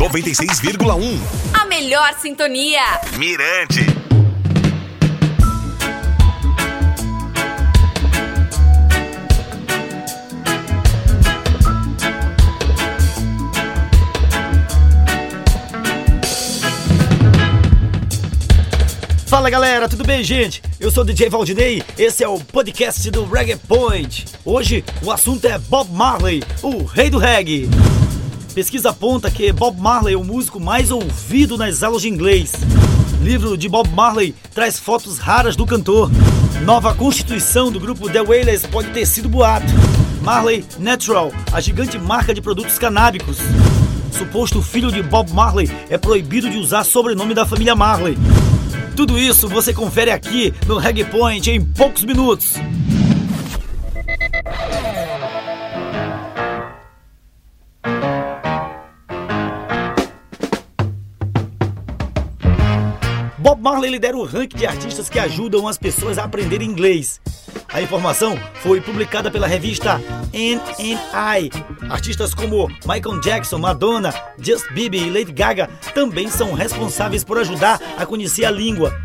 96,1. A melhor sintonia. Mirante. Fala galera, tudo bem, gente? Eu sou o DJ Valdinei, esse é o podcast do Reggae Point. Hoje o assunto é Bob Marley, o rei do reggae. Pesquisa aponta que Bob Marley é o músico mais ouvido nas aulas de inglês. Livro de Bob Marley traz fotos raras do cantor. Nova constituição do grupo The Wailers pode ter sido boato. Marley Natural, a gigante marca de produtos canábicos. Suposto filho de Bob Marley é proibido de usar sobrenome da família Marley. Tudo isso você confere aqui no Reggae Point em poucos minutos. Bob Marley lidera o ranking de artistas que ajudam as pessoas a aprender inglês. A informação foi publicada pela revista NNI. Artistas como Michael Jackson, Madonna, Just Bieber e Lady Gaga também são responsáveis por ajudar a conhecer a língua.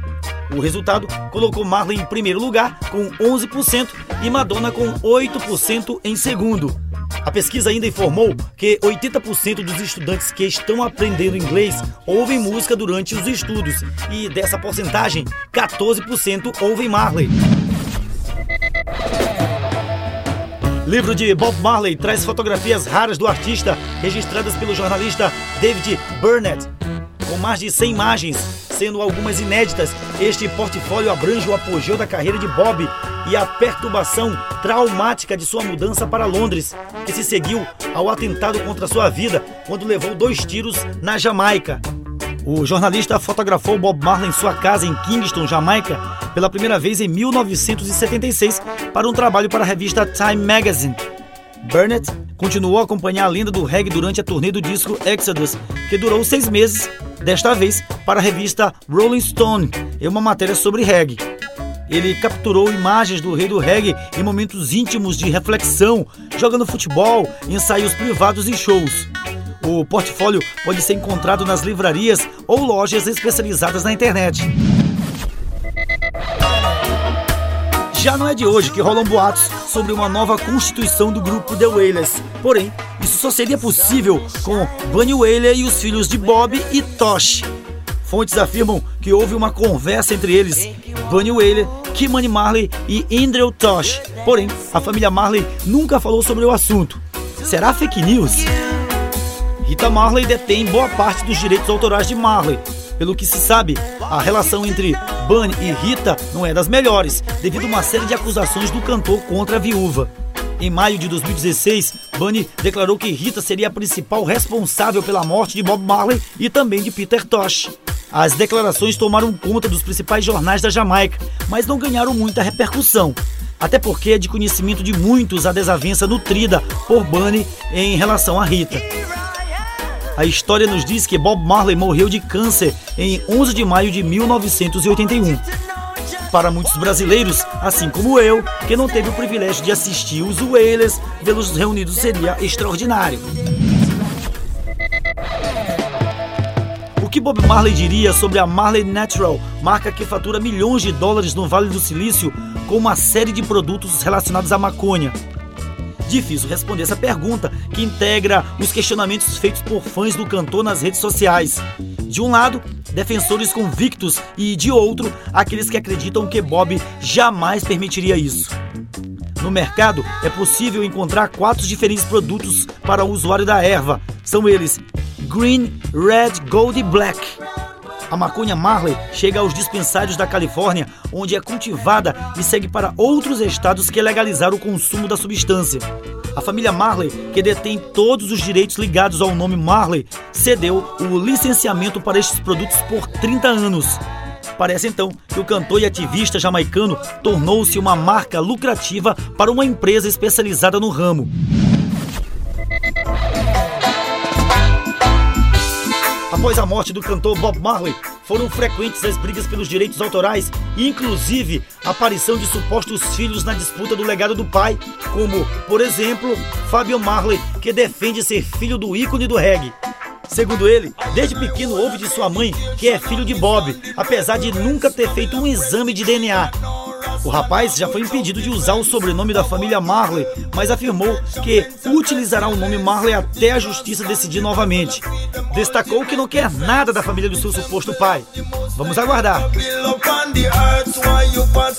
O resultado colocou Marley em primeiro lugar com 11% e Madonna com 8% em segundo. A pesquisa ainda informou que 80% dos estudantes que estão aprendendo inglês ouvem música durante os estudos e dessa porcentagem, 14% ouvem Marley. Livro de Bob Marley traz fotografias raras do artista registradas pelo jornalista David Burnett. Com mais de 100 imagens, sendo algumas inéditas, este portfólio abrange o apogeu da carreira de Bob e a perturbação traumática de sua mudança para Londres, que se seguiu ao atentado contra sua vida quando levou dois tiros na Jamaica. O jornalista fotografou Bob Marley em sua casa em Kingston, Jamaica, pela primeira vez em 1976 para um trabalho para a revista Time Magazine. Burnett continuou a acompanhar a lenda do reggae durante a turnê do disco Exodus, que durou seis meses, desta vez para a revista Rolling Stone, em uma matéria sobre reggae. Ele capturou imagens do rei do reggae em momentos íntimos de reflexão, jogando futebol, ensaios privados e shows. O portfólio pode ser encontrado nas livrarias ou lojas especializadas na internet. Já não é de hoje que rolam boatos sobre uma nova constituição do grupo The Wailers. Porém, isso só seria possível com Bunny Wailer e os filhos de Bob e Tosh. Fontes afirmam que houve uma conversa entre eles, Bunny Wailer, Kimani Marley e Andrew Tosh. Porém, a família Marley nunca falou sobre o assunto. Será fake news? Rita Marley detém boa parte dos direitos autorais de Marley. Pelo que se sabe, a relação entre Bunny e Rita não é das melhores, devido a uma série de acusações do cantor contra a viúva. Em maio de 2016, Bunny declarou que Rita seria a principal responsável pela morte de Bob Marley e também de Peter Tosh. As declarações tomaram conta dos principais jornais da Jamaica, mas não ganharam muita repercussão. Até porque é de conhecimento de muitos a desavença nutrida por Bunny em relação a Rita. A história nos diz que Bob Marley morreu de câncer em 11 de maio de 1981. Para muitos brasileiros, assim como eu, que não teve o privilégio de assistir os Wailers, vê-los reunidos seria extraordinário. O que Bob Marley diria sobre a Marley Natural, marca que fatura milhões de dólares no Vale do Silício com uma série de produtos relacionados à maconha? Difícil responder essa pergunta, que integra os questionamentos feitos por fãs do cantor nas redes sociais. De um lado, defensores convictos e de outro, aqueles que acreditam que Bob jamais permitiria isso. No mercado, é possível encontrar quatro diferentes produtos para o usuário da erva. São eles: Green, Red, Gold e Black. A maconha Marley chega aos dispensários da Califórnia, onde é cultivada e segue para outros estados que legalizaram o consumo da substância. A família Marley, que detém todos os direitos ligados ao nome Marley, cedeu o licenciamento para estes produtos por 30 anos. Parece então que o cantor e ativista jamaicano tornou-se uma marca lucrativa para uma empresa especializada no ramo. Após a morte do cantor Bob Marley, foram frequentes as brigas pelos direitos autorais inclusive, a aparição de supostos filhos na disputa do legado do pai, como, por exemplo, Fabio Marley, que defende ser filho do ícone do reggae. Segundo ele, desde pequeno ouve de sua mãe que é filho de Bob, apesar de nunca ter feito um exame de DNA. O rapaz já foi impedido de usar o sobrenome da família Marley, mas afirmou que utilizará o nome Marley até a justiça decidir novamente. Destacou que não quer nada da família do seu suposto pai. Vamos aguardar.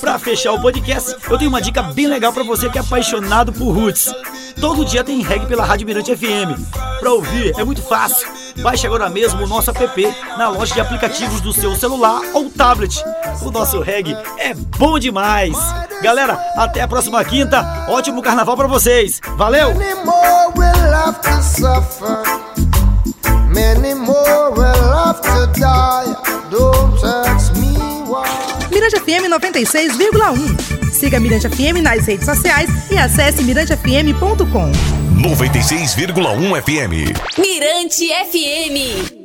Para fechar o podcast, eu tenho uma dica bem legal para você que é apaixonado por roots. Todo dia tem reggae pela Rádio Mirante FM. Para ouvir é muito fácil. Baixe agora mesmo o nosso app na loja de aplicativos do seu celular ou tablet. O nosso reggae é bom demais. Galera, até a próxima quinta. Ótimo carnaval para vocês. Valeu! Mirante FM 96,1. Siga Mirante FM nas redes sociais e acesse mirantefm.com. 96,1 FM. Mirante FM.